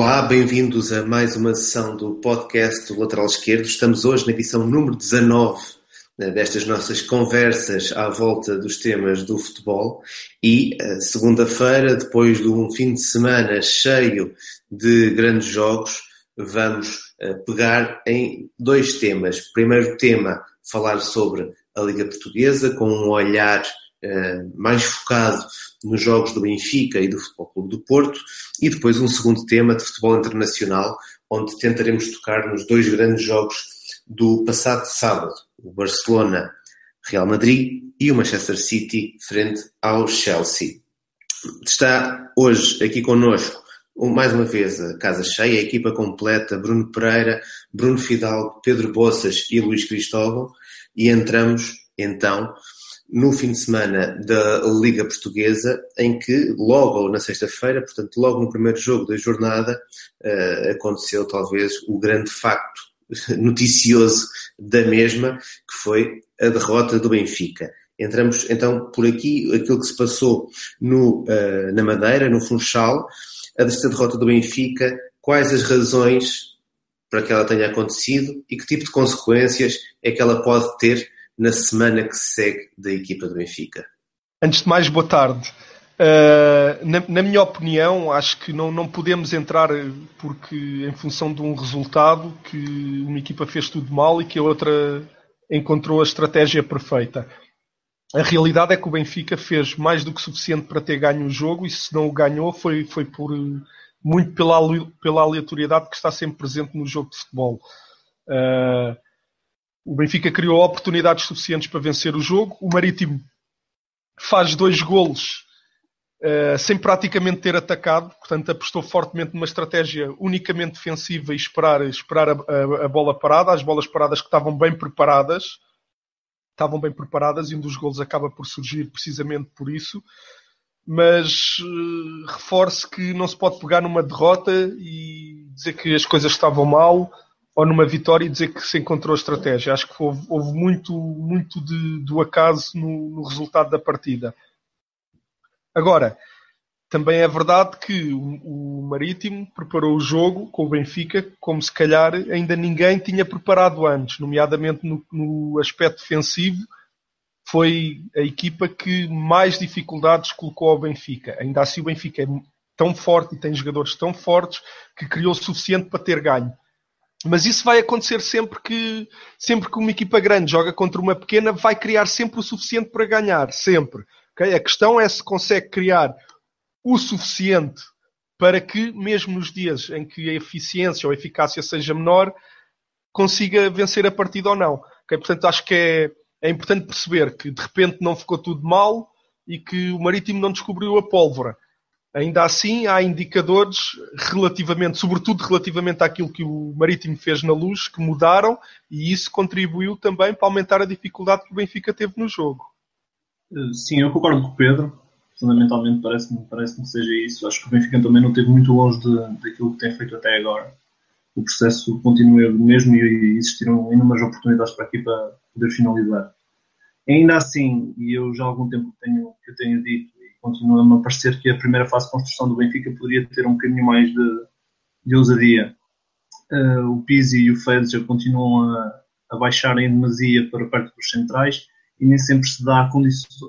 Olá, bem-vindos a mais uma sessão do podcast do Lateral Esquerdo. Estamos hoje na edição número 19 né, destas nossas conversas à volta dos temas do futebol e eh, segunda-feira, depois de um fim de semana cheio de grandes jogos, vamos eh, pegar em dois temas. Primeiro tema, falar sobre a Liga Portuguesa com um olhar mais focado nos jogos do Benfica e do Futebol Clube do Porto, e depois um segundo tema de futebol internacional, onde tentaremos tocar nos dois grandes jogos do passado sábado, o Barcelona Real Madrid e o Manchester City frente ao Chelsea. Está hoje aqui connosco mais uma vez a casa cheia, a equipa completa, Bruno Pereira, Bruno Fidalgo, Pedro Bossas e Luís Cristóvão, e entramos então no fim de semana da Liga Portuguesa, em que logo na sexta-feira, portanto logo no primeiro jogo da jornada, uh, aconteceu talvez o grande facto noticioso da mesma, que foi a derrota do Benfica. Entramos então por aqui, aquilo que se passou no, uh, na Madeira, no Funchal, a desta derrota do Benfica, quais as razões para que ela tenha acontecido e que tipo de consequências é que ela pode ter na semana que se segue da equipa do Benfica? Antes de mais, boa tarde. Uh, na, na, minha opinião, acho que não, não podemos entrar porque, em função de um resultado, que uma equipa fez tudo mal e que a outra encontrou a estratégia perfeita. A realidade é que o Benfica fez mais do que suficiente para ter ganho o jogo e se não o ganhou foi, foi por muito pela, pela aleatoriedade que está sempre presente no jogo de futebol. Uh, o Benfica criou oportunidades suficientes para vencer o jogo. O Marítimo faz dois golos uh, sem praticamente ter atacado, portanto apostou fortemente numa estratégia unicamente defensiva e esperar, esperar a, a, a, bola parada, as bolas paradas que estavam bem preparadas, estavam bem preparadas e um dos golos acaba por surgir precisamente por isso. Mas uh, reforço que não se pode pegar numa derrota e dizer que as coisas estavam mal ou numa vitória e dizer que se encontrou estratégia. Acho que houve, houve muito, muito de, do acaso no, no, resultado da partida. Agora, também é verdade que o, o, Marítimo preparou o jogo com o Benfica como se calhar ainda ninguém tinha preparado antes, nomeadamente no, no aspecto defensivo. Foi a equipa que mais dificuldades colocou ao Benfica. Ainda assim, o Benfica é tão forte e tem jogadores tão fortes que criou o suficiente para ter ganho mas isso vai acontecer sempre que, sempre que uma equipa grande joga contra uma pequena, vai criar sempre o suficiente para ganhar. Sempre. Okay? A questão é se consegue criar o suficiente para que, mesmo nos dias em que a eficiência ou a eficácia seja menor, consiga vencer a partida ou não. Okay? Portanto, acho que é, é importante perceber que de repente não ficou tudo mal e que o Marítimo não descobriu a pólvora. Ainda assim, há indicadores relativamente, sobretudo relativamente àquilo que o Marítimo fez na luz, que mudaram e isso contribuiu também para aumentar a dificuldade que o Benfica teve no jogo. Eh, sim, eu concordo com o Pedro. Fundamentalmente parece-me parece que seja isso. Acho que o Benfica também não esteve muito longe de, daquilo que tem feito até agora. O processo continua mesmo e existiram inúmeras oportunidades para a equipa poder finalizar. Ainda assim, e eu já há algum tempo tenho, que tenho dito, continua-me a parecer que a primeira fase de construção do Benfica poderia ter um bocadinho mais de, de ousadia. Uh, o Pizzi e o Fed já continuam a, a baixar em demasia para perto dos centrais e nem sempre se, dá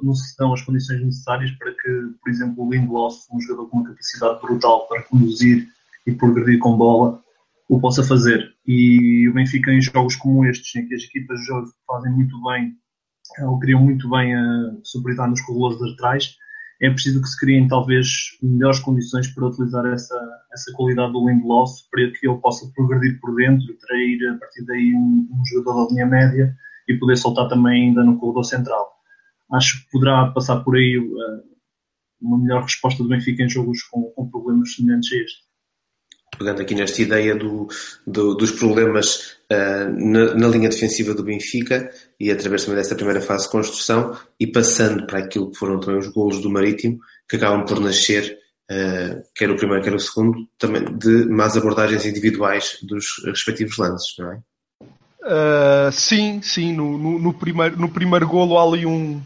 não se dão as condições necessárias para que, por exemplo, o Lindelof, um jogador com uma capacidade brutal para conduzir e progredir com bola, o possa fazer. E o Benfica em jogos como estes, em que as equipas fazem muito bem, ou criam muito bem a superioridade nos corredores laterais, é preciso que se criem talvez melhores condições para utilizar essa, essa qualidade do Lindelof para que ele possa progredir por dentro, trair a partir daí um, um jogador da linha média e poder soltar também ainda no corredor central. Acho que poderá passar por aí uh, uma melhor resposta do Benfica em jogos com, com problemas semelhantes a este pegando aqui nesta ideia do, do, dos problemas uh, na, na, linha defensiva do Benfica e através também desta primeira fase de construção e passando para aquilo que foram também os golos do Marítimo, que acabam por nascer, uh, quer o primeiro, quer o segundo, também de más abordagens individuais dos respectivos lances, não é? Uh, sim, sim, no, no, no, primeiro, no primeiro golo há ali um,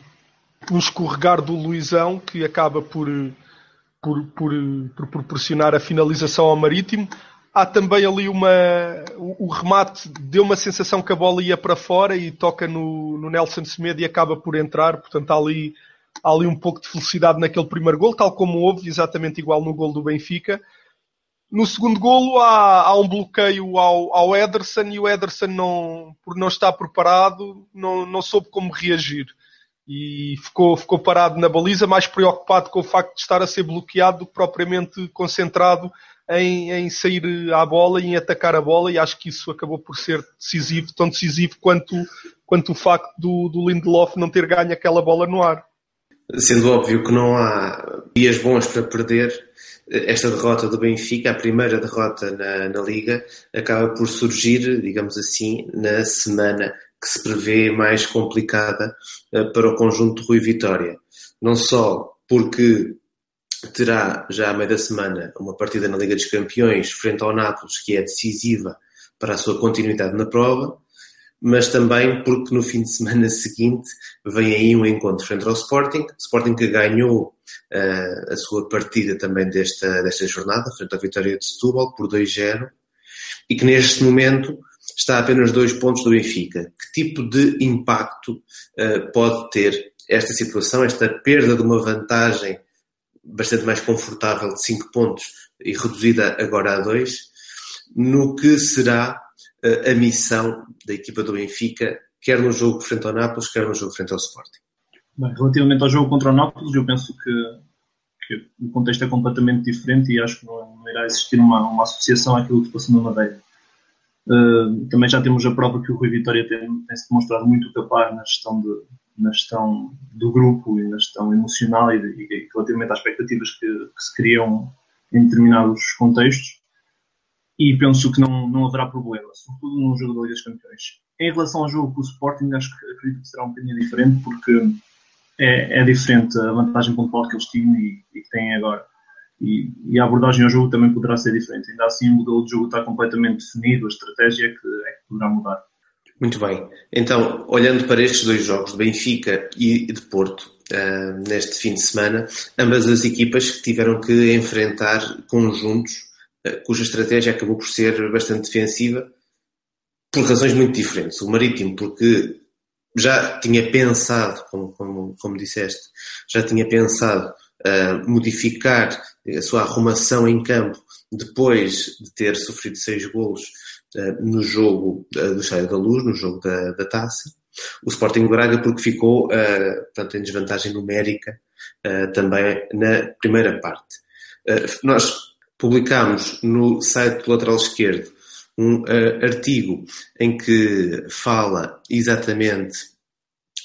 um escorregar do Luizão que acaba por por, por, por proporcionar a finalização ao Marítimo. Há também ali uma. O, remate deu uma sensação que a bola ia para fora e toca no, no Nelson Semedo e acaba por entrar. Portanto, há ali, há ali um pouco de felicidade naquele primeiro gol, tal como houve, exatamente igual no gol do Benfica. No segundo golo há, há um bloqueio ao, ao, Ederson e o Ederson, não, por não estar preparado, não, não soube como reagir e ficou, ficou parado na baliza, mais preocupado com o facto de estar a ser bloqueado do que propriamente concentrado em, em sair à bola e em atacar a bola, e acho que isso acabou por ser decisivo, tão decisivo quanto, quanto o facto do, do Lindelof não ter ganho aquela bola no ar. Sendo óbvio que não há dias bons para perder, esta derrota do Benfica, a primeira derrota na, na Liga, acaba por surgir, digamos assim, na semana que se prevê mais complicada uh, para o conjunto de Rui Vitória. Não só porque terá já à meia da semana uma partida na Liga dos Campeões frente ao Nápoles que é decisiva para a sua continuidade na prova, mas também porque no fim de semana seguinte vem aí um encontro frente ao Sporting, Sporting que ganhou uh, a sua partida também desta, desta jornada, frente à vitória de Setúbal por 2-0, e que neste momento está a apenas dois pontos do Benfica. Que tipo de impacto uh, pode ter esta situação, esta perda de uma vantagem bastante mais confortável de 5 pontos e reduzida agora a 2, no que será uh, a missão da equipa do Benfica, quer no jogo frente ao Nápoles, quer no jogo frente ao Sporting? Bem, relativamente ao jogo contra o Nápoles, eu penso que, que, o contexto é completamente diferente e acho que não, não irá existir uma, uma associação àquilo que se passou na Madeira. Uh, também já temos a prova que o Rui Vitória tem, tem se demonstrado muito capaz na gestão, de, na gestão do grupo e na gestão emocional e, e relativamente às expectativas que, que, se criam em determinados contextos. E penso que não, não haverá problema, sobretudo no jogo da Liga dos Campeões. Em relação ao jogo com o Sporting, acho que acredito que será um bocadinho diferente, porque é, é diferente a vantagem pontual que eles tinham e, e que têm agora e, e, a abordagem ao jogo também poderá ser diferente. Ainda assim, o modelo de jogo está completamente definido, a estratégia é que, é que poderá mudar. Muito bem. Então, olhando para estes dois jogos de Benfica e de Porto, uh, neste fim de semana, ambas as equipas que tiveram que enfrentar conjuntos uh, cuja estratégia acabou por ser bastante defensiva, por razões muito diferentes. O Marítimo, porque já tinha pensado, como, como, como disseste, já tinha pensado uh, modificar a sua arrumação em campo depois de ter sofrido seis golos uh, no jogo uh, do Estádio da Luz, no jogo da, da Taça. O Sporting Braga porque ficou uh, portanto, em desvantagem numérica também na primeira parte. nós publicámos no site do lateral esquerdo um artigo em que fala exatamente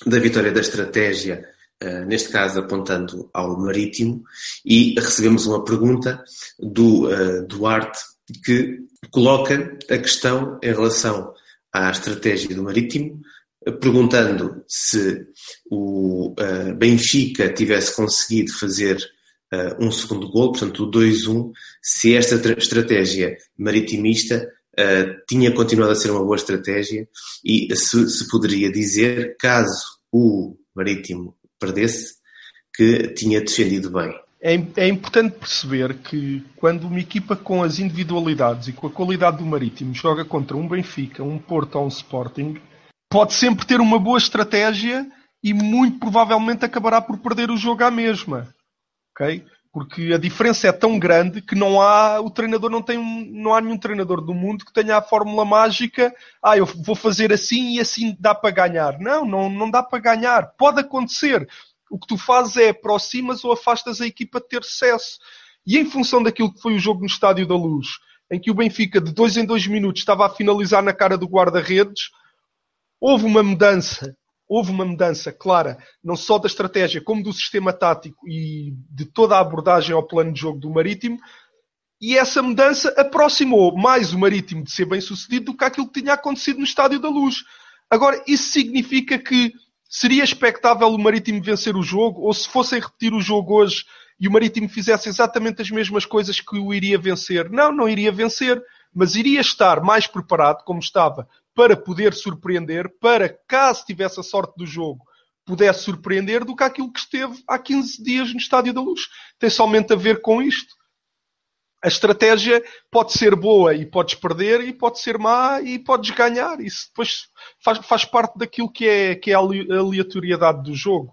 da vitória da estratégia Uh, neste caso apontando ao marítimo, e recebemos uma pergunta do uh, Duarte que coloca a questão em relação à estratégia do marítimo, perguntando se o uh, Benfica tivesse conseguido fazer um segundo gol, portanto o 2-1, se esta estratégia maritimista tinha continuado a ser uma boa estratégia e se, se poderia dizer, caso o Marítimo perdesse, que tinha defendido bem. É, é, importante perceber que quando uma equipa com as individualidades e com a qualidade do Marítimo joga contra um Benfica, um Porto ou um Sporting, pode sempre ter uma boa estratégia e muito provavelmente acabará por perder o jogo à mesma. Okay? Porque a diferença é tão grande que não há o treinador não tem não há nenhum treinador do mundo que tenha a fórmula mágica. Ah, eu vou fazer assim e assim dá para ganhar. Não, não, não dá para ganhar. Pode acontecer. O que tu fazes é aproximas ou afastas a equipa de ter sucesso. E em função daquilo que foi o jogo no Estádio da Luz, em que o Benfica de dois em dois minutos estava a finalizar na cara do guarda-redes, houve uma mudança houve uma mudança clara, não só da estratégia, como do sistema tático e de toda a abordagem ao plano de jogo do Marítimo. E essa mudança aproximou mais o Marítimo de ser bem sucedido do que aquilo que tinha acontecido no Estádio da Luz. Agora, isso significa que seria expectável o Marítimo vencer o jogo, ou se fossem repetir o jogo hoje e o Marítimo fizesse exatamente as mesmas coisas que o iria vencer? Não, não iria vencer, mas iria estar mais preparado, como estava para poder surpreender, para, caso tivesse a sorte do jogo, pudesse surpreender do que aquilo que esteve há 15 dias no Estádio da Luz. Tem somente a ver com isto. A estratégia pode ser boa e podes perder, e pode ser má e podes ganhar. Isso depois faz, faz parte daquilo que é, que é a aleatoriedade do jogo.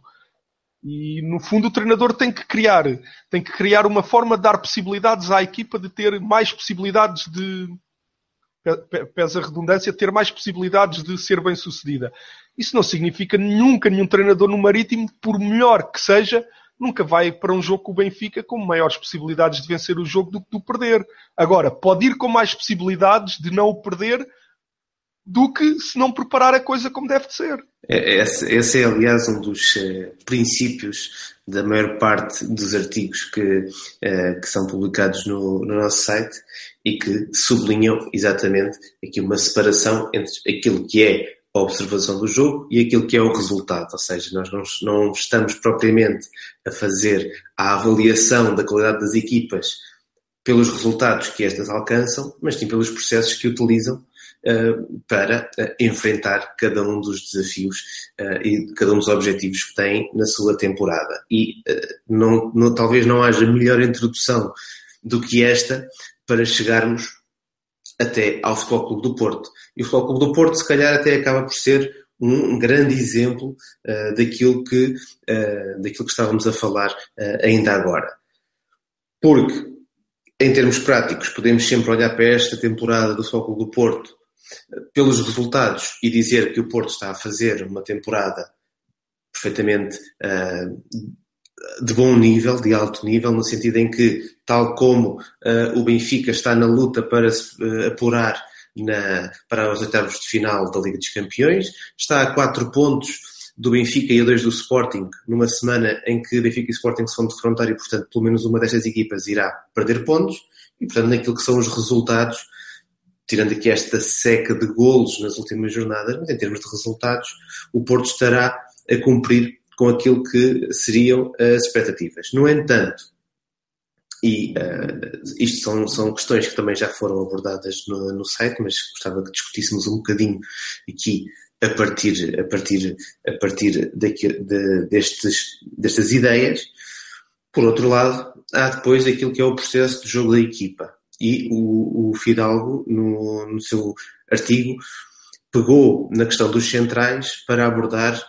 E no fundo o treinador tem que criar, tem que criar uma forma de dar possibilidades à equipa de ter mais possibilidades de, pesa a redundância, ter mais possibilidades de ser bem sucedida. Isso não significa nunca nenhum treinador no Marítimo, por melhor que seja, nunca vai para um jogo com o Benfica com maiores possibilidades de vencer o jogo do que de o perder. Agora, pode ir com mais possibilidades de não o perder do que se não preparar a coisa como deve de ser. É, esse, esse é, aliás, um dos uh, princípios da maior parte dos artigos que, uh, que são publicados no, no, nosso site e que sublinham exatamente aqui uma separação entre aquilo que é a observação do jogo e aquilo que é o resultado. Ou seja, nós não, não estamos propriamente a fazer a avaliação da qualidade das equipas pelos resultados que estas alcançam, mas sim pelos processos que utilizam para uh, enfrentar cada um dos desafios uh, e cada um dos objetivos que têm na sua temporada. E não, não, talvez não haja melhor introdução do que esta para chegarmos até ao Futebol Clube do Porto. E o Futebol Clube do Porto, se calhar, até acaba por ser um grande exemplo uh, daquilo, que, uh, daquilo que estávamos a falar uh, ainda agora. Porque, em termos práticos, podemos sempre olhar para esta temporada do Futebol Clube do Porto pelos resultados e dizer que o Porto está a fazer uma temporada perfeitamente de bom nível, de alto nível, no sentido em que, tal como uh, o Benfica está na luta para se uh, apurar na, para os oitavos de final da Liga dos Campeões, está a 4 pontos do Benfica e a 2 do Sporting, numa semana em que Benfica e Sporting se vão defrontar e, portanto, pelo menos uma destas equipas irá perder pontos, e, portanto, naquilo que são os resultados, tirando aqui esta seca de golos nas últimas jornadas, mas em termos de resultados, o Porto estará a cumprir com aquilo que seriam as expectativas. No entanto, e uh, isto são, são questões que também já foram abordadas no, no site, mas gostava que discutíssemos um bocadinho aqui a partir, a partir, a partir daqui, de, destes, destas ideias. Por outro lado, há depois aquilo que é o processo de jogo da equipa. E o, o Fidalgo, no, no seu artigo, pegou na questão dos centrais para abordar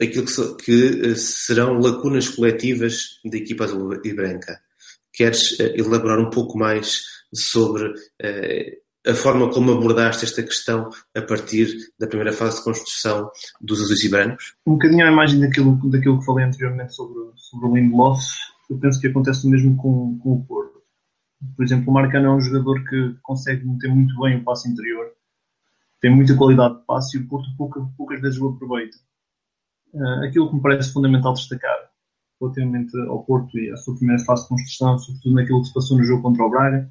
aquilo que, que eh, serão lacunas coletivas da equipa azul e branca. Queres eh, elaborar um pouco mais sobre uh, a forma como abordaste esta questão a partir da primeira fase de construção dos azuis e brancos? Um bocadinho à imagem daquilo, daquilo que falei anteriormente sobre, sobre o Lindelof, eu penso que acontece o mesmo com, com o Porto. Por exemplo, o Marcano é um jogador que consegue meter muito bem o passe interior, tem muita qualidade de passe e o Porto pouca, poucas vezes o aproveita. Uh, aquilo que me parece fundamental destacar relativamente ao Porto e à sua primeira fase de construção, sobretudo naquilo que se passou no jogo contra o Braga,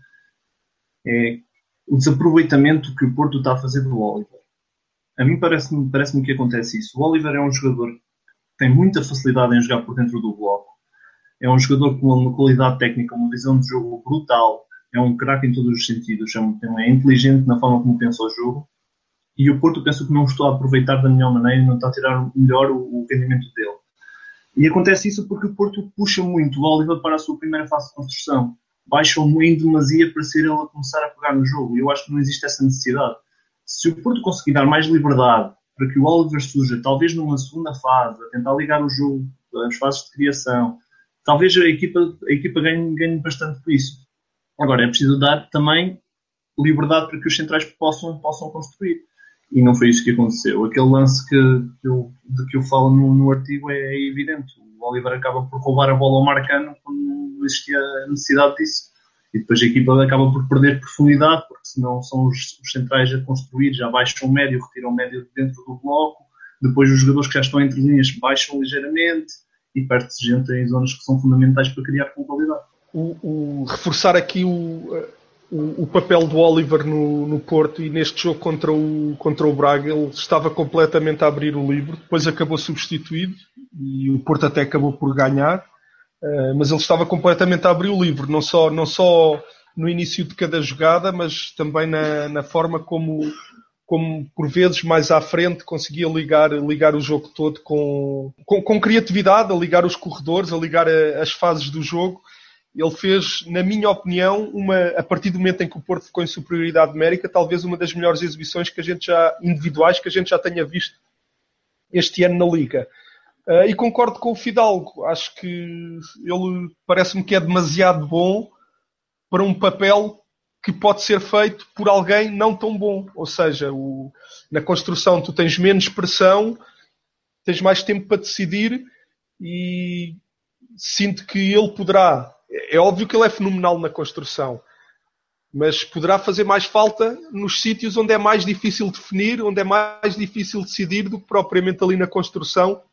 é o desaproveitamento que o Porto está a fazer do Oliver. A mim parece-me parece que acontece isso. O Oliver é um jogador que tem muita facilidade em jogar por dentro do bloco. É um jogador com uma qualidade técnica, uma visão de jogo brutal. É um craque em todos os sentidos. É, é inteligente na forma como pensa o jogo e o Porto penso que não estou a aproveitar da melhor maneira, não está a tirar melhor o, o rendimento dele. E acontece isso porque o Porto puxa muito o Oliver para a sua primeira fase de construção. Baixa-o em demasia para ser ele a começar a pegar no jogo. E eu acho que não existe essa necessidade. Se o Porto conseguir dar mais liberdade para que o Oliver surja, talvez numa segunda fase, a tentar ligar o jogo, as fases de criação, talvez a equipa, a equipa ganhe, ganhe bastante por isso. Agora, é preciso dar também liberdade para que os centrais possam, possam construir e não foi isso que aconteceu. Aquele lance que, que eu, de que eu falo no, no artigo é, é, evidente. O Oliver acaba por roubar a bola ao Marcano quando não existia a necessidade disso. E depois a equipa acaba por perder profundidade, porque senão são os, os centrais a construir, já baixam o médio, retiram o médio dentro do bloco, depois os jogadores que já estão entre linhas baixam ligeiramente e perde-se gente em zonas que são fundamentais para criar qualidade. O, o, reforçar aqui o, o, o, papel do Oliver no, no Porto e neste jogo contra o, contra o Braga ele estava completamente a abrir o livro, depois acabou substituído e o Porto até acabou por ganhar, uh, mas ele estava completamente a abrir o livro, não só, não só no início de cada jogada, mas também na, na forma como, como por vezes mais à frente conseguia ligar, ligar o jogo todo com, com, com criatividade, a ligar os corredores, a ligar a, as fases do jogo. Ele fez, na minha opinião, uma, a partir do momento em que o Porto ficou em superioridade numérica, talvez uma das melhores exibições que a gente já, individuais que a gente já tenha visto este ano na Liga. Uh, e concordo com o Fidalgo. Acho que ele parece-me que é demasiado bom para um papel que pode ser feito por alguém não tão bom. Ou seja, o, na construção tu tens menos pressão, tens mais tempo para decidir e sinto que ele poderá. É óbvio que ele é fenomenal na construção, mas poderá fazer mais falta nos sítios onde é mais difícil definir, onde é mais difícil decidir do que propriamente ali na construção.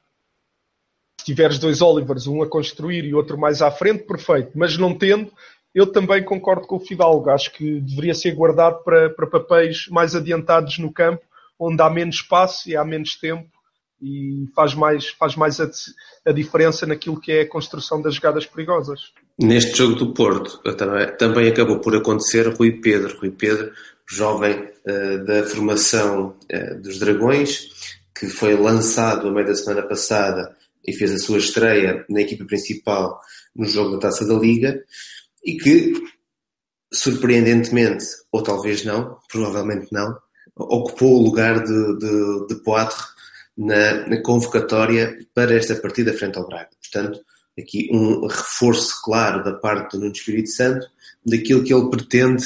Se tiveres dois Olivers, um a construir e outro mais à frente, perfeito. Mas não tendo, eu também concordo com o Fidalgo. Acho que deveria ser guardado para, para papéis mais adiantados no campo, onde há menos espaço e há menos tempo e faz mais, faz mais a, a, diferença naquilo que é a construção das jogadas perigosas. Neste jogo do Porto também, também acabou por acontecer Rui Pedro. Rui Pedro, jovem uh, da formação uh, dos Dragões, que foi lançado a meio da semana passada e fez a sua estreia na equipa principal no jogo da Taça da Liga e que, surpreendentemente, ou talvez não, provavelmente não, ocupou o lugar de, de, de Poitre na, na, convocatória para esta partida frente ao Braga. Portanto, aqui um reforço claro da parte do Nuno Espírito Santo daquilo que ele pretende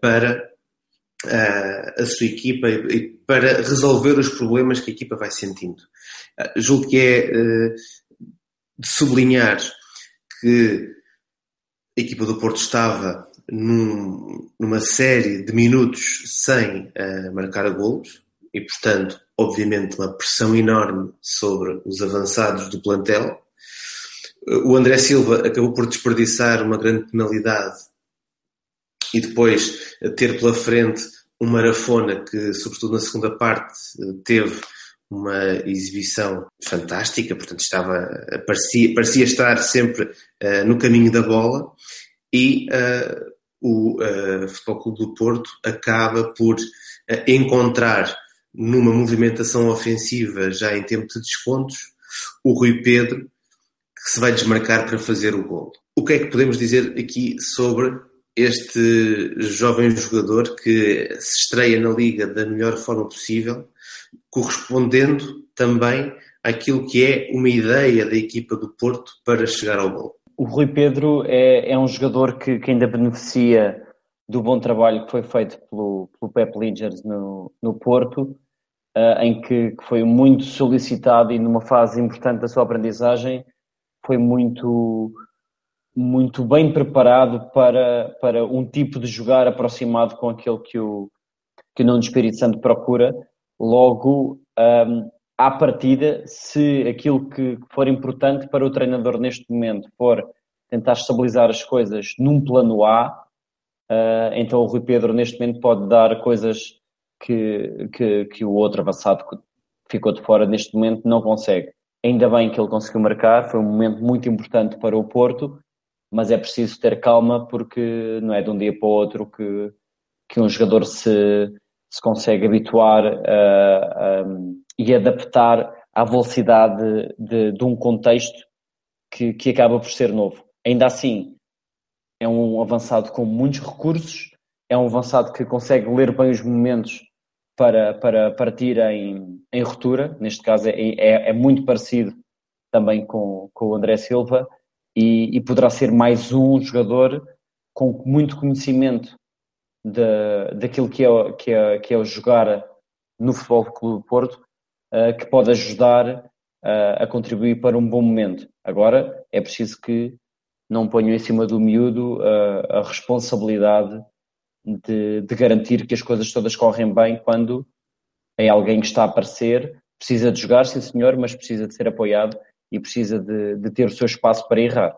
para uh, a sua equipa e para resolver os problemas que a equipa vai sentindo. Uh, julgo que é uh, de sublinhar que a equipa do Porto estava num, numa série de minutos sem uh, marcar golos e, portanto, obviamente, uma pressão enorme sobre os avançados do plantel. O André Silva acabou por desperdiçar uma grande penalidade e depois ter pela frente um Marafona que, sobretudo na segunda parte, teve uma exibição fantástica, portanto estava parecia, parecia estar sempre uh, no caminho da bola e uh, o uh, Futebol Clube do Porto acaba por encontrar numa movimentação ofensiva já em tempo de descontos o Rui Pedro que se vai desmarcar para fazer o gol. O que é que podemos dizer aqui sobre este jovem jogador que se estreia na Liga da melhor forma possível correspondendo também àquilo que é uma ideia da equipa do Porto para chegar ao gol. O Rui Pedro é, é um jogador que, que, ainda beneficia do bom trabalho que foi feito pelo, pelo Pep Lingers no, no Porto, uh, em que, que, foi muito solicitado e numa fase importante da sua aprendizagem foi muito muito bem preparado para, para um tipo de jogar aproximado com aquele que o, que o Nuno Espírito Santo procura Logo, um, à partida, se aquilo que for importante para o treinador neste momento for tentar estabilizar as coisas num plano A, uh, então o Rui Pedro neste momento pode dar coisas que, que, que o outro avançado que ficou de fora neste momento não consegue. Ainda bem que ele conseguiu marcar, foi um momento muito importante para o Porto, mas é preciso ter calma porque não é de um dia para o outro que, que um jogador se, se consegue habituar uh, um, e adaptar à velocidade de, de um contexto que, que, acaba por ser novo. Ainda assim, é um avançado com muitos recursos, é um avançado que consegue ler bem os momentos para, para partir em, em ruptura, neste caso é, é, é, muito parecido também com, com o André Silva, e, e poderá ser mais um jogador com muito conhecimento da, daquilo que é, que, é, que é o jogar no Futebol Clube do Porto, uh, que pode ajudar uh, a contribuir para um bom momento. Agora, é preciso que não ponham em cima do miúdo uh, a responsabilidade de, de, garantir que as coisas todas correm bem quando é alguém que está a aparecer, precisa de jogar, sim senhor, mas precisa de ser apoiado e precisa de, de ter o seu espaço para errar.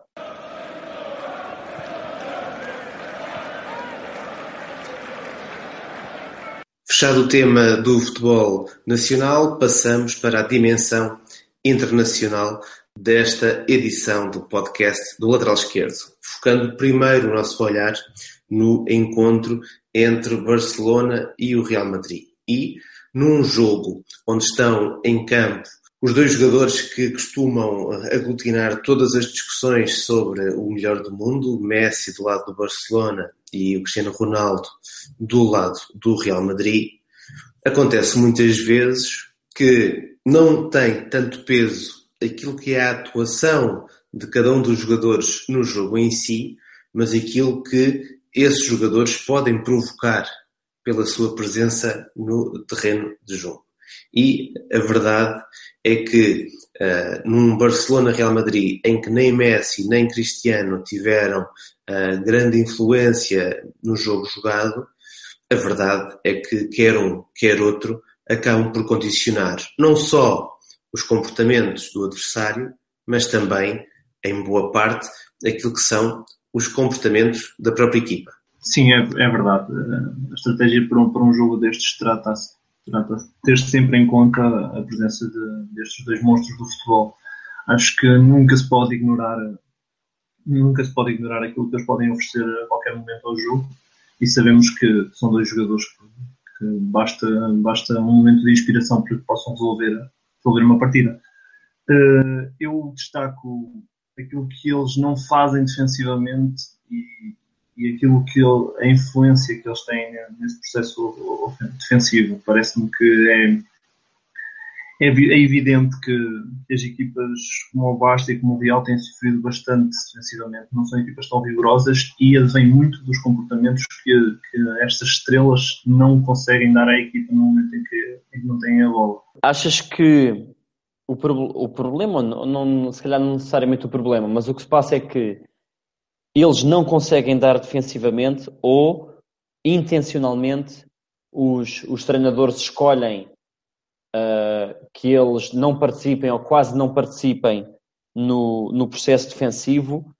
Fechado o tema do futebol nacional, passamos para a dimensão internacional desta edição do podcast do Lateral Esquerdo, focando primeiro o nosso olhar no encontro entre Barcelona e o Real Madrid. E num jogo onde estão em campo os dois jogadores que costumam aglutinar todas as discussões sobre o melhor do mundo, Messi do lado do Barcelona e o Cristiano Ronaldo do lado do Real Madrid, acontece muitas vezes que não tem tanto peso aquilo que é a atuação de cada um dos jogadores no jogo em si, mas aquilo que esses jogadores podem provocar pela sua presença no terreno de jogo. E a verdade é que uh, num Barcelona-Real Madrid em que nem Messi nem Cristiano tiveram uh, grande influência no jogo jogado, a verdade é que quer um, quer outro acabam por condicionar não só os comportamentos do adversário, mas também, em boa parte, aquilo que são os comportamentos da própria equipa. Sim, é, é verdade. A estratégia para um, para um jogo destes trata-se trata de ter sempre em conta a presença de, destes dois monstros do futebol. Acho que nunca se pode ignorar nunca se pode ignorar aquilo que eles podem oferecer a qualquer momento ao jogo e sabemos que são dois jogadores que, que basta, basta um momento de inspiração para que possam resolver, resolver uma partida. Uh, eu destaco aquilo que eles não fazem defensivamente e, e aquilo que ele, a influência que eles têm nesse processo defensivo. Parece-me que é, é, é, evidente que as equipas como o Basta e como o Real têm sofrido bastante defensivamente. Não são equipas tão vigorosas e advém muito dos comportamentos que, que, estas estrelas não conseguem dar à equipa no momento em que, em que não têm a bola. Achas que o, o problema, não, não, se calhar não necessariamente o problema, mas o que se passa é que eles não conseguem dar defensivamente ou intencionalmente os, os treinadores escolhem uh, que eles não participem ou quase não participem no, no processo defensivo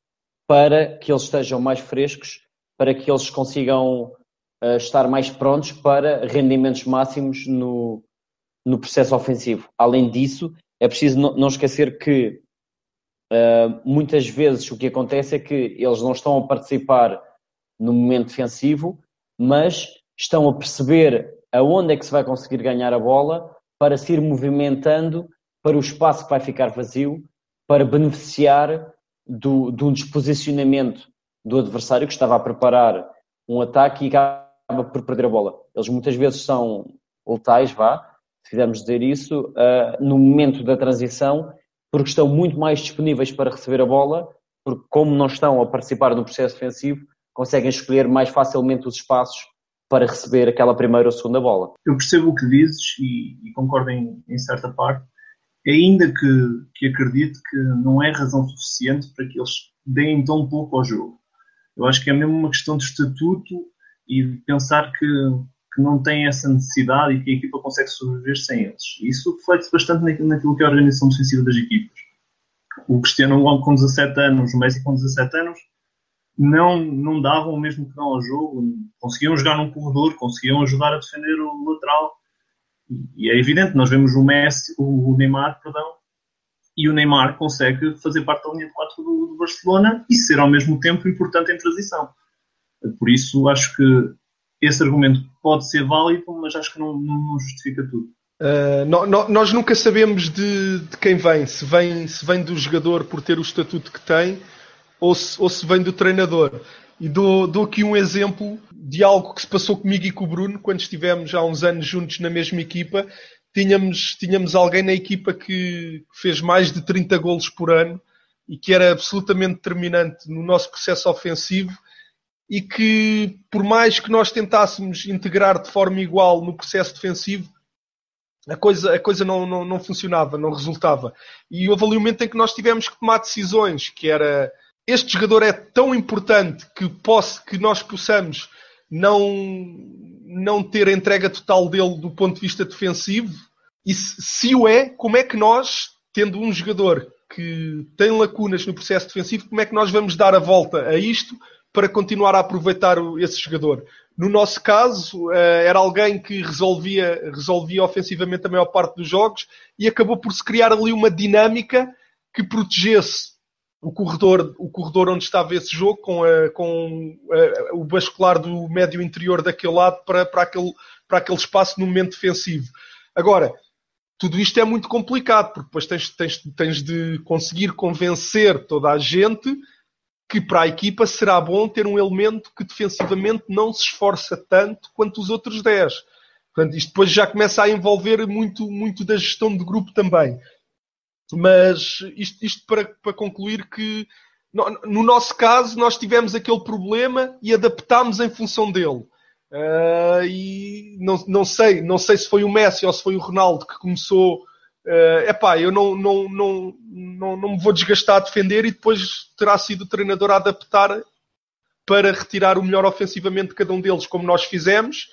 para que eles estejam mais frescos, para que eles consigam uh, estar mais prontos para rendimentos máximos no, no processo ofensivo. Além disso, é preciso não esquecer que Uh, muitas vezes o que acontece é que eles não estão a participar no momento defensivo, mas estão a perceber aonde é que se vai conseguir ganhar a bola para se ir movimentando para o espaço que vai ficar vazio, para beneficiar do, de um desposicionamento do adversário que estava a preparar um ataque e acaba por perder a bola. Eles muitas vezes são letais, vá, se quisermos dizer isso, uh, no momento da transição porque estão muito mais disponíveis para receber a bola, porque como não estão a participar no processo defensivo, conseguem escolher mais facilmente os espaços para receber aquela primeira ou segunda bola. Eu percebo o que dizes e, e concordo em, em, certa parte, ainda que, que acredito que não é razão suficiente para que eles deem tão pouco ao jogo. Eu acho que é mesmo uma questão de estatuto e de pensar que que não têm essa necessidade e que a equipa consegue sobreviver sem eles. Isso reflete-se bastante naquilo que é a organização defensiva das equipas. O Cristiano Ronaldo com 17 anos, o Messi com 17 anos, não, não davam o mesmo que dão ao jogo, conseguiam jogar num corredor, conseguiam ajudar a defender o lateral. E é evidente, nós vemos o Messi, o Neymar, perdão, e o Neymar consegue fazer parte da linha de 4 do, do Barcelona e ser ao mesmo tempo importante em transição. Por isso, acho que esse argumento pode ser válido, mas acho que não, não justifica tudo. Uh, no, no, nós nunca sabemos de, de, quem vem, se vem, se vem do jogador por ter o estatuto que tem ou se, ou se vem do treinador. E dou, dou aqui um exemplo de algo que se passou comigo e com o Bruno quando estivemos há uns anos juntos na mesma equipa. Tínhamos, tínhamos alguém na equipa que fez mais de 30 golos por ano e que era absolutamente determinante no nosso processo ofensivo e que, por mais que nós tentássemos integrar de forma igual no processo defensivo, a coisa, a coisa não, não, não funcionava, não resultava. E houve ali um momento em que nós tivemos que tomar decisões, que era este jogador é tão importante que, posso, que nós possamos não, não ter a entrega total dele do ponto de vista defensivo, e se, se o é, como é que nós, tendo um jogador que tem lacunas no processo defensivo, como é que nós vamos dar a volta a isto para continuar a aproveitar esse jogador. No nosso caso, eh, era alguém que resolvia, resolvia ofensivamente a maior parte dos jogos e acabou por se criar ali uma dinâmica que protegesse o corredor, o corredor onde estava esse jogo, com, a, com a, o bascular do médio interior daquele lado para, para, aquele, para aquele espaço no momento defensivo. Agora, tudo isto é muito complicado, porque depois tens, tens, tens de conseguir convencer toda a gente que para a equipa será bom ter um elemento que defensivamente não se esforça tanto quanto os outros 10. Portanto, isto depois já começa a envolver muito, muito da gestão de grupo também. Mas isto, isto para, para concluir que no, no, nosso caso nós tivemos aquele problema e adaptámos em função dele. Uh, e não, não, sei, não sei se foi o Messi ou se foi o Ronaldo que começou. É uh, epá, eu não, não, não, não, não me vou desgastar a defender e depois terá sido o treinador a adaptar para retirar o melhor ofensivamente de cada um deles, como nós fizemos,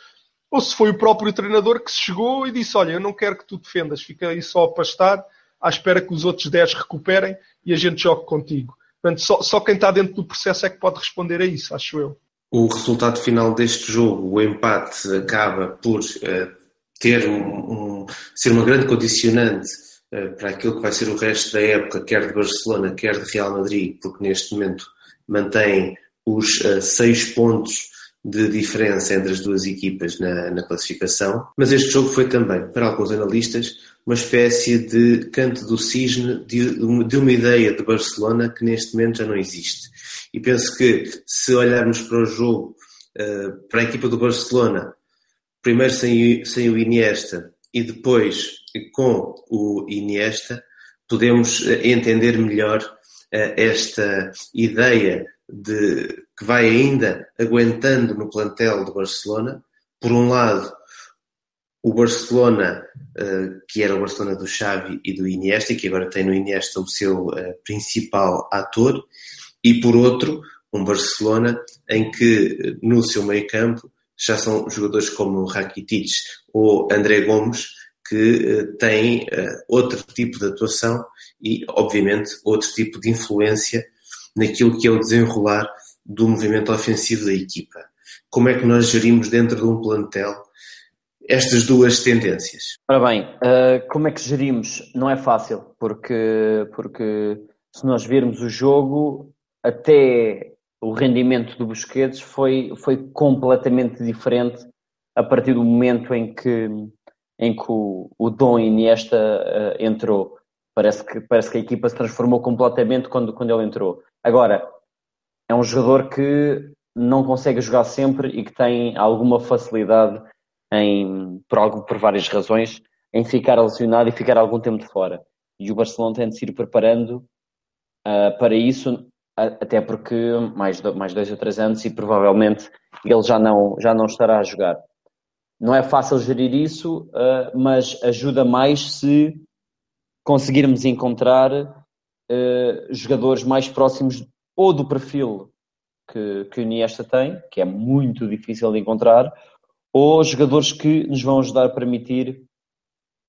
ou se foi o próprio treinador que chegou e disse: Olha, eu não quero que tu defendas, fica aí só a pastar à espera que os outros 10 recuperem e a gente jogue contigo. Portanto, só, só quem está dentro do processo é que pode responder a isso, acho eu. O resultado final deste jogo, o empate, acaba por uh, ter um, um, ser uma grande condicionante uh, para aquilo que vai ser o resto da época, quer de Barcelona, quer de Real Madrid, porque neste momento mantém os uh, seis pontos de diferença entre as duas equipas na, na, classificação, mas este jogo foi também, para alguns analistas, uma espécie de canto do cisne de, de uma ideia de Barcelona que neste momento já não existe. E penso que se olharmos para o jogo, uh, para a equipa do Barcelona, primeiro sem, sem o Iniesta e depois com o Iniesta, podemos eh, entender melhor uh, esta ideia de que vai ainda aguentando no plantel do Barcelona. Por um lado, o Barcelona, uh, que era o Barcelona do Xavi e do Iniesta, que agora tem no Iniesta o seu principal ator, e por outro, um Barcelona em que no seu meio campo já são jogadores como Rakitic ou André Gomes que uh, têm outro tipo de atuação e, obviamente, outro tipo de influência naquilo que é o desenrolar do movimento ofensivo da equipa. Como é que nós gerimos dentro de um plantel estas duas tendências? Ora bem, uh, como é que gerimos? Não é fácil, porque, porque se nós virmos o jogo, até o rendimento do Busquets foi, foi completamente diferente a partir do momento em que, em que o, o Dom Iniesta uh, entrou. Parece que, parece que a equipa se transformou completamente quando, quando ele entrou. Agora, é um jogador que não consegue jogar sempre e que tem alguma facilidade em, por, algo, por várias razões, em ficar lesionado e ficar algum tempo de fora. E o Barcelona tem de se ir preparando uh, para isso, até porque mais, mais dois ou três anos e provavelmente ele já não, já não estará a jogar. Não é fácil gerir isso, uh, mas ajuda mais se conseguirmos encontrar uh, jogadores mais próximos ou do perfil que, que o tem, que é muito difícil de encontrar, ou jogadores que nos vão ajudar a permitir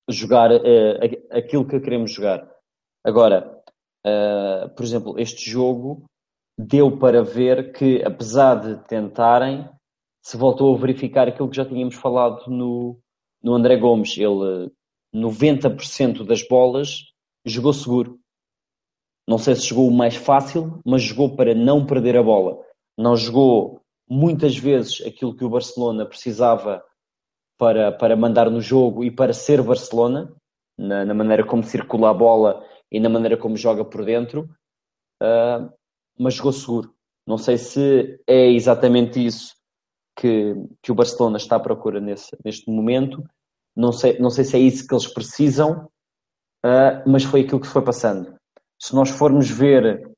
jogar uh, aquilo que queremos jogar. Agora, uh, por exemplo, este jogo deu para ver que, apesar de tentarem, se voltou a verificar aquilo que já tínhamos falado no, no André Gomes. Ele, 90% das bolas, jogou seguro. Não sei se jogou o mais fácil, mas jogou para não perder a bola. Não jogou muitas vezes aquilo que o Barcelona precisava para, para mandar no jogo e para ser Barcelona, na, na maneira como circula a bola e na maneira como joga por dentro, uh, mas jogou seguro. Não sei se é exatamente isso que, que o Barcelona está à procura nesse, neste momento. Não sei, não sei se é isso que eles precisam, uh, mas foi aquilo que foi passando se nós formos ver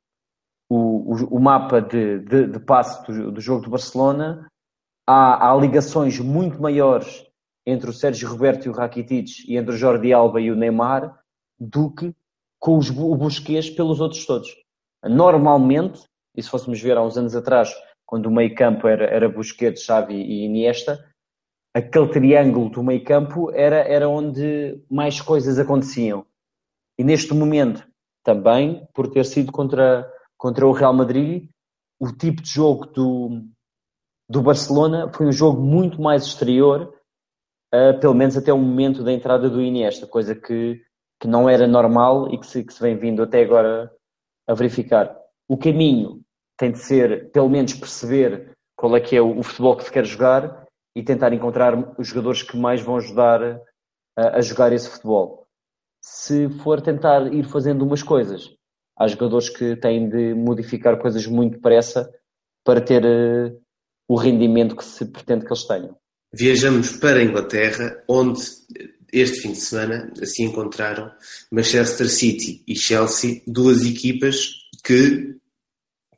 o, o, o mapa de, de, de passe do, do, jogo do Barcelona, há, há, ligações muito maiores entre o Sérgio Roberto e o Rakitic e entre o Jordi Alba e o Neymar do que com os, o Busquets pelos outros todos. Normalmente, e se fôssemos ver há uns anos atrás, quando o meio campo era, era Busquets, Xavi e Iniesta, aquele triângulo do meio campo era, era onde mais coisas aconteciam. E neste momento, também por ter sido contra, contra o Real Madrid. O tipo de jogo do, do Barcelona foi um jogo muito mais exterior, uh, pelo menos até o momento da entrada do Iniesta, coisa que, que não era normal e que se, que se vem vindo até agora a verificar. O caminho tem de ser, pelo menos, perceber qual é que é o, o futebol que se quer jogar e tentar encontrar os jogadores que mais vão ajudar a, a jogar esse futebol. Se for tentar ir fazendo umas coisas, há jogadores que têm de modificar coisas muito depressa para ter uh, o rendimento que se pretende que eles tenham. Viajamos para a Inglaterra, onde este fim de semana se encontraram Manchester City e Chelsea, duas equipas que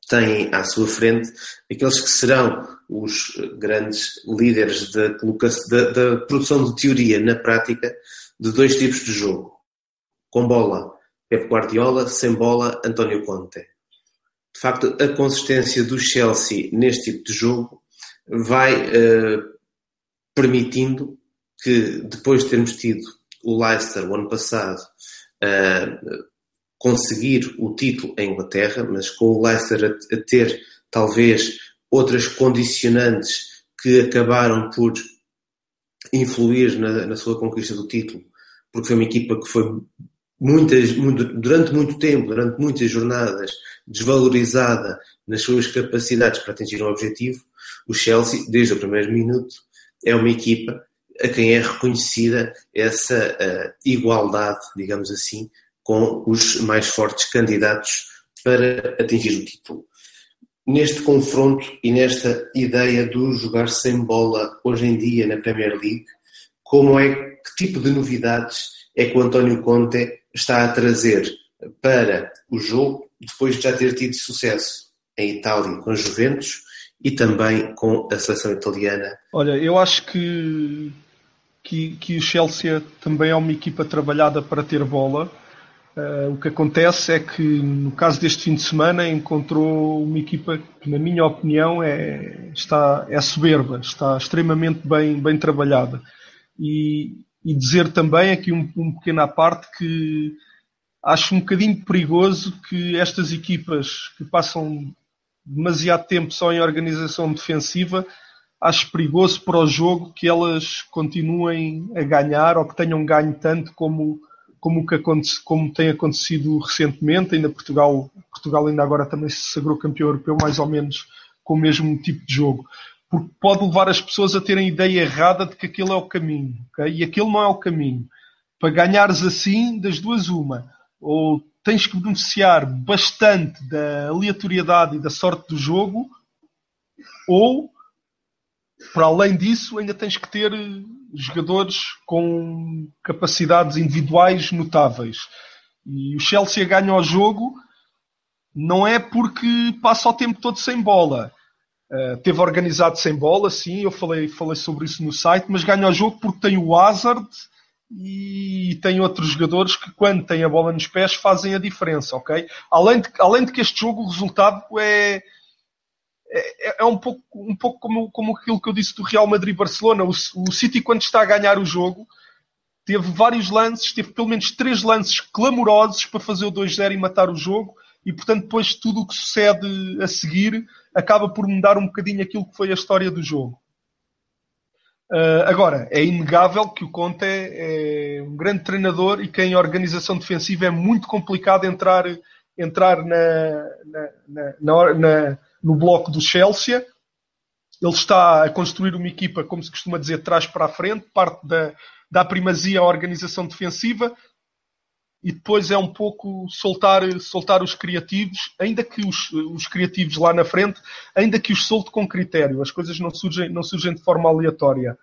têm à sua frente aqueles que serão os grandes líderes da, da, da produção de teoria na prática de dois tipos de jogo. Com bola, Pep Guardiola, sem bola, António Conte. De facto, a consistência do Chelsea neste tipo de jogo vai uh, permitindo que, depois de termos tido o Leicester o ano passado uh, conseguir o título em Inglaterra, mas com o Leicester a, a ter talvez outras condicionantes que acabaram por influir na, na, sua conquista do título, porque foi uma equipa que foi muitas, muito, durante muito tempo, durante muitas jornadas, desvalorizada nas suas capacidades para atingir um objetivo, o Chelsea, desde o primeiro minuto, é uma equipa a quem é reconhecida essa uh, igualdade, digamos assim, com os mais fortes candidatos para atingir o título. Neste confronto e nesta ideia do jogar sem bola hoje em dia na Premier League, como é, que tipo de novidades é que o António Conte está a trazer para o jogo depois de já ter tido sucesso em Itália com a Juventus e também com a seleção italiana? Olha, eu acho que, que, que o Chelsea também é uma equipa trabalhada para ter bola. Uh, o que acontece é que, no caso deste fim de semana, encontrou uma equipa que, na minha opinião, é, está, é soberba, está extremamente bem, bem trabalhada. E, e dizer também aqui um, um pequeno à parte que acho um bocadinho perigoso que estas equipas que passam demasiado tempo só em organização defensiva, acho perigoso para o jogo que elas continuem a ganhar ou que tenham ganho tanto como, como, que acontece, como tem acontecido recentemente. Ainda Portugal, Portugal ainda agora também se sagrou campeão europeu mais ou menos com o mesmo tipo de jogo porque pode levar as pessoas a terem ideia errada de que aquele é o caminho, okay? e aquele não é o caminho. Para ganhares assim, das duas uma, ou tens que beneficiar bastante da aleatoriedade e da sorte do jogo, ou, para além disso, ainda tens que ter jogadores com capacidades individuais notáveis. E o Chelsea ganha o jogo não é porque passa o tempo todo sem bola Uh, teve organizado sem bola, sim, eu falei, falei sobre isso no site, mas ganha o jogo porque tem o Hazard e tem outros jogadores que, quando têm a bola nos pés, fazem a diferença, ok? Além de, além de que este jogo, o resultado é, é, é um pouco, um pouco como, como aquilo que eu disse do Real Madrid-Barcelona. O, o City, quando está a ganhar o jogo, teve vários lances, teve pelo menos três lances clamorosos para fazer o 2-0 e matar o jogo e portanto depois tudo o que sucede a seguir acaba por mudar um bocadinho aquilo que foi a história do jogo. Uh, agora, é inegável que o Conte é, é, um grande treinador e que em organização defensiva é muito complicado entrar, entrar na, na, na, na no bloco do Chelsea. Ele está a construir uma equipa, como se costuma dizer, trás para a frente, parte da, da primazia à organização defensiva, e depois é um pouco soltar, soltar os criativos, ainda que os, os criativos lá na frente, ainda que os solte com critério. As coisas não surgem, não surgem de forma aleatória.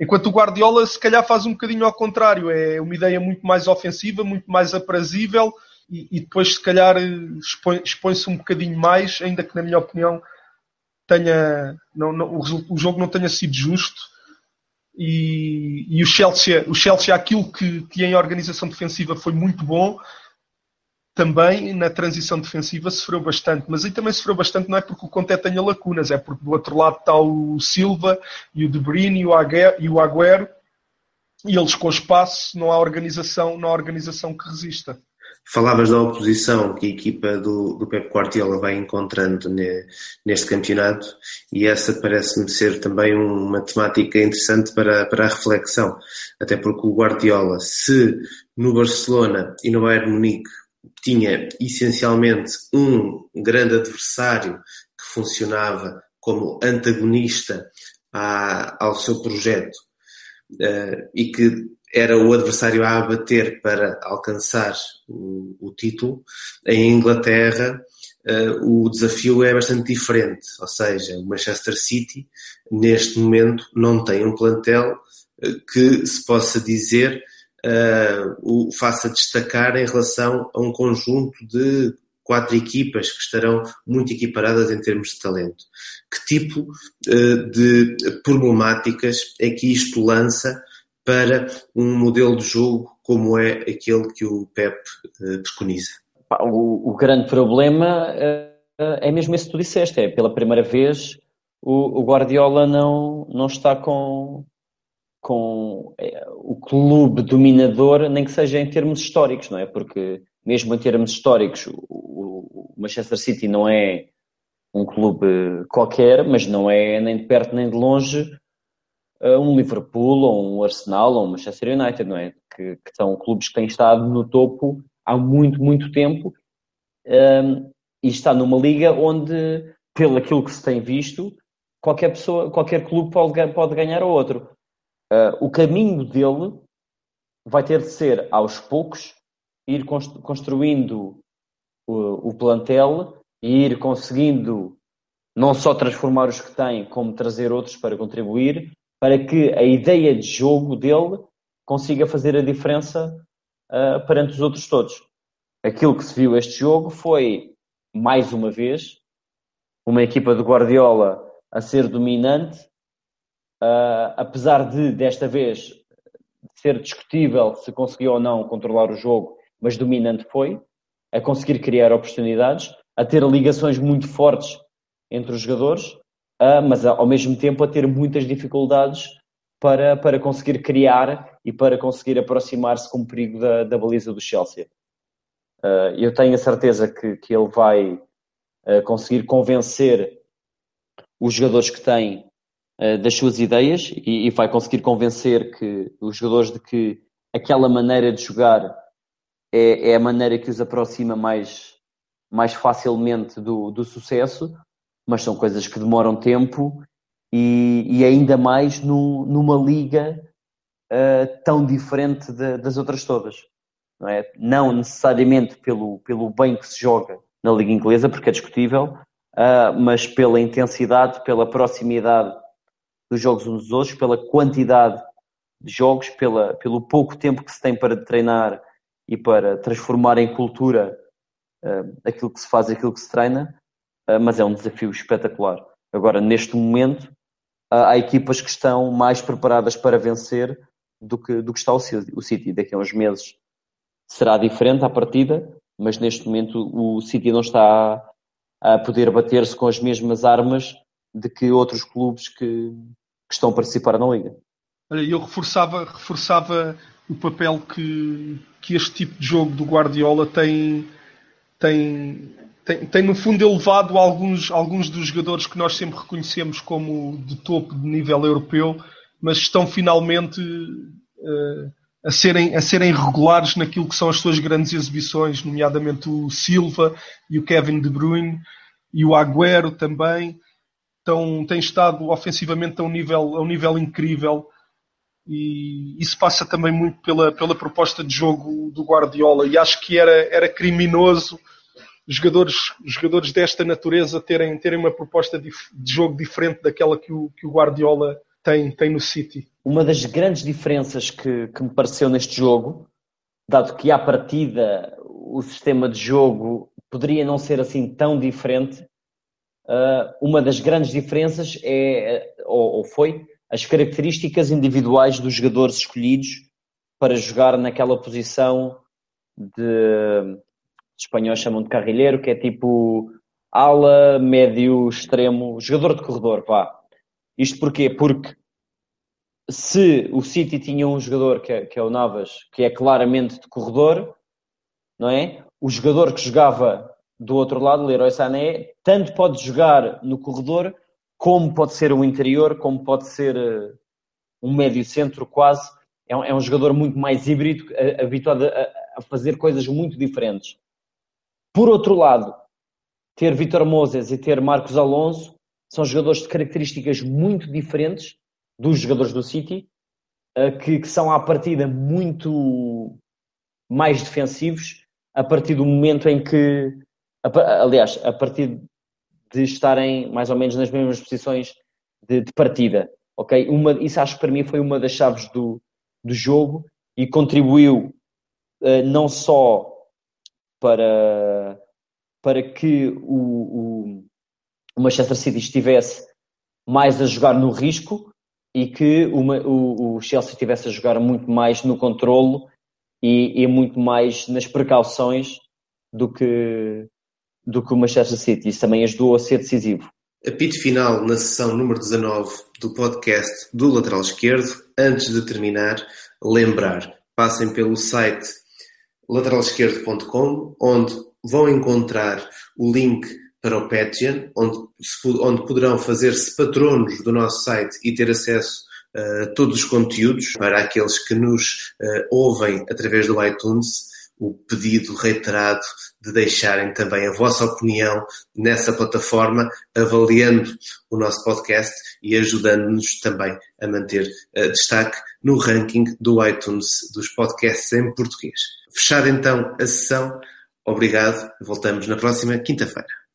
Enquanto o Guardiola, se calhar, faz um bocadinho ao contrário. É uma ideia muito mais ofensiva, muito mais aprazível e, e depois, se calhar, expõe-se expõe um bocadinho mais, ainda que, na minha opinião, tenha, não, não, o, o jogo não tenha sido justo e, e, o Chelsea, o Chelsea aquilo que, que em organização defensiva foi muito bom, também na transição defensiva sofreu bastante, mas aí também sofreu bastante não é porque o Conte tenha lacunas, é porque do outro lado está o Silva e o De Bruyne e o Agüero, e e eles com espaço não há organização, não há organização que resista. Falavas da oposição que a equipa do, do Pep Guardiola vai encontrando ne, neste campeonato e essa parece-me ser também uma temática interessante para, para a reflexão, até porque o Guardiola, se no Barcelona e no Bayern Munique tinha essencialmente um grande adversário que funcionava como antagonista à, ao seu projeto uh, e que era o adversário a abater para alcançar o, o título. Em Inglaterra, uh, o desafio é bastante diferente, ou seja, o Manchester City, neste momento, não tem um plantel uh, que se possa dizer o faça destacar em relação a um conjunto de quatro equipas que estarão muito equiparadas em termos de talento. Que tipo uh, de problemáticas é que isto lança para um modelo de jogo como é aquele que o Pep uh, preconiza? O, o, grande problema uh, é mesmo isso que tu disseste, é pela primeira vez o, o Guardiola não, não está com, com o clube dominador, nem que seja em termos históricos, não é? Porque mesmo em termos históricos, o Manchester City não é um clube qualquer, mas não é nem de perto nem de longe um Liverpool ou um Arsenal ou um Manchester United, não é? Que, que são clubes que têm estado no topo há muito, muito tempo um, e está numa liga onde, pelo aquilo que se tem visto, qualquer pessoa, qualquer clube pode, pode ganhar a outro. Uh, o caminho dele vai ter de ser, aos poucos, ir construindo o, o plantel e ir conseguindo não só transformar os que tem, como trazer outros para contribuir, para que a ideia de jogo dele consiga fazer a diferença uh, perante os outros todos. Aquilo que se viu este jogo foi, mais uma vez, uma equipa de Guardiola a ser dominante, uh, apesar de, desta vez, ser discutível se conseguiu ou não controlar o jogo, mas dominante foi a conseguir criar oportunidades, a ter ligações muito fortes entre os jogadores, mas ao mesmo tempo a ter muitas dificuldades para, para conseguir criar e para conseguir aproximar-se com o perigo da, da baliza do Chelsea. eu tenho a certeza que, que ele vai conseguir convencer os jogadores que tem das suas ideias e, e vai conseguir convencer que os jogadores de que aquela maneira de jogar é, é a maneira que os aproxima mais, mais facilmente do, do sucesso, mas são coisas que demoram tempo e, e ainda mais no, numa liga uh, tão diferente de, das outras todas. Não, é? não necessariamente pelo, pelo bem que se joga na liga inglesa, porque é discutível, uh, mas pela intensidade, pela proximidade dos jogos uns dos outros, pela quantidade de jogos, pela, pelo pouco tempo que se tem para treinar e para transformar em cultura uh, aquilo que se faz aquilo que se treina, mas é um desafio espetacular. Agora, neste momento, uh, há equipas que estão mais preparadas para vencer do que, do que está o, City. Daqui a uns meses será diferente à partida, mas neste momento o City não está a, a poder bater-se com as mesmas armas de que outros clubes que, que estão a participar na Liga. Eu reforçava, reforçava o papel que, que este tipo de jogo do Guardiola tem, tem, tem, tem no fundo elevado alguns, alguns dos jogadores que nós sempre reconhecemos como de topo de nível europeu, mas estão finalmente uh, a, serem, a serem regulares naquilo que são as suas grandes exibições, nomeadamente o Silva e o Kevin De Bruyne e o Agüero também. Estão, têm estado ofensivamente a um nível, a um nível incrível e isso passa também muito pela, pela proposta de jogo do Guardiola e acho que era, era criminoso jogadores, jogadores desta natureza terem, terem uma proposta de, jogo diferente daquela que o, que o Guardiola tem, tem no City. Uma das grandes diferenças que, que me pareceu neste jogo, dado que à partida o sistema de jogo poderia não ser assim tão diferente, uh, uma das grandes diferenças é, ou, ou foi, as características individuais dos jogadores escolhidos para jogar naquela posição de, de espanhóis chamam de carrilheiro, que é tipo ala, médio, extremo, jogador de corredor, vá. Isto porquê? Porque se o City tinha um jogador que é, que é o Navas, que é claramente de corredor, não é? O jogador que jogava do outro lado, o Leroy Sané, tanto pode jogar no corredor como pode ser um interior, como pode ser uh, um médio centro quase. É um, é um, jogador muito mais híbrido, uh, habituado a, a, fazer coisas muito diferentes. Por outro lado, ter Vitor Moses e ter Marcos Alonso são jogadores de características muito diferentes dos jogadores do City, eh, que, que são à partida muito mais defensivos, a partir do momento em que, aliás, a partir de estarem mais ou menos nas mesmas posições de, de partida. Ok? Uma, isso acho que para mim foi uma das chaves do, do jogo e contribuiu uh, não só para, para que o, o, Manchester City estivesse mais a jogar no risco e que uma, o, o, Chelsea estivesse a jogar muito mais no controlo e, e, muito mais nas precauções do que, do que o Manchester City. Isso também ajudou a ser decisivo. Apito final na sessão número 19 do podcast do Lateral Esquerdo. Antes de terminar, lembrar, passem pelo site lateralesquerdo.com, onde vão encontrar o link para o Patreon, onde, onde poderão fazer-se patronos do nosso site e ter acesso a todos os conteúdos para aqueles que nos uh, ouvem através do iTunes o pedido reiterado de deixarem também a vossa opinião nessa plataforma, avaliando o nosso podcast e ajudando-nos também a manter uh, destaque no ranking do iTunes dos podcasts em português. Fechada então a sessão, obrigado, voltamos na próxima quinta-feira.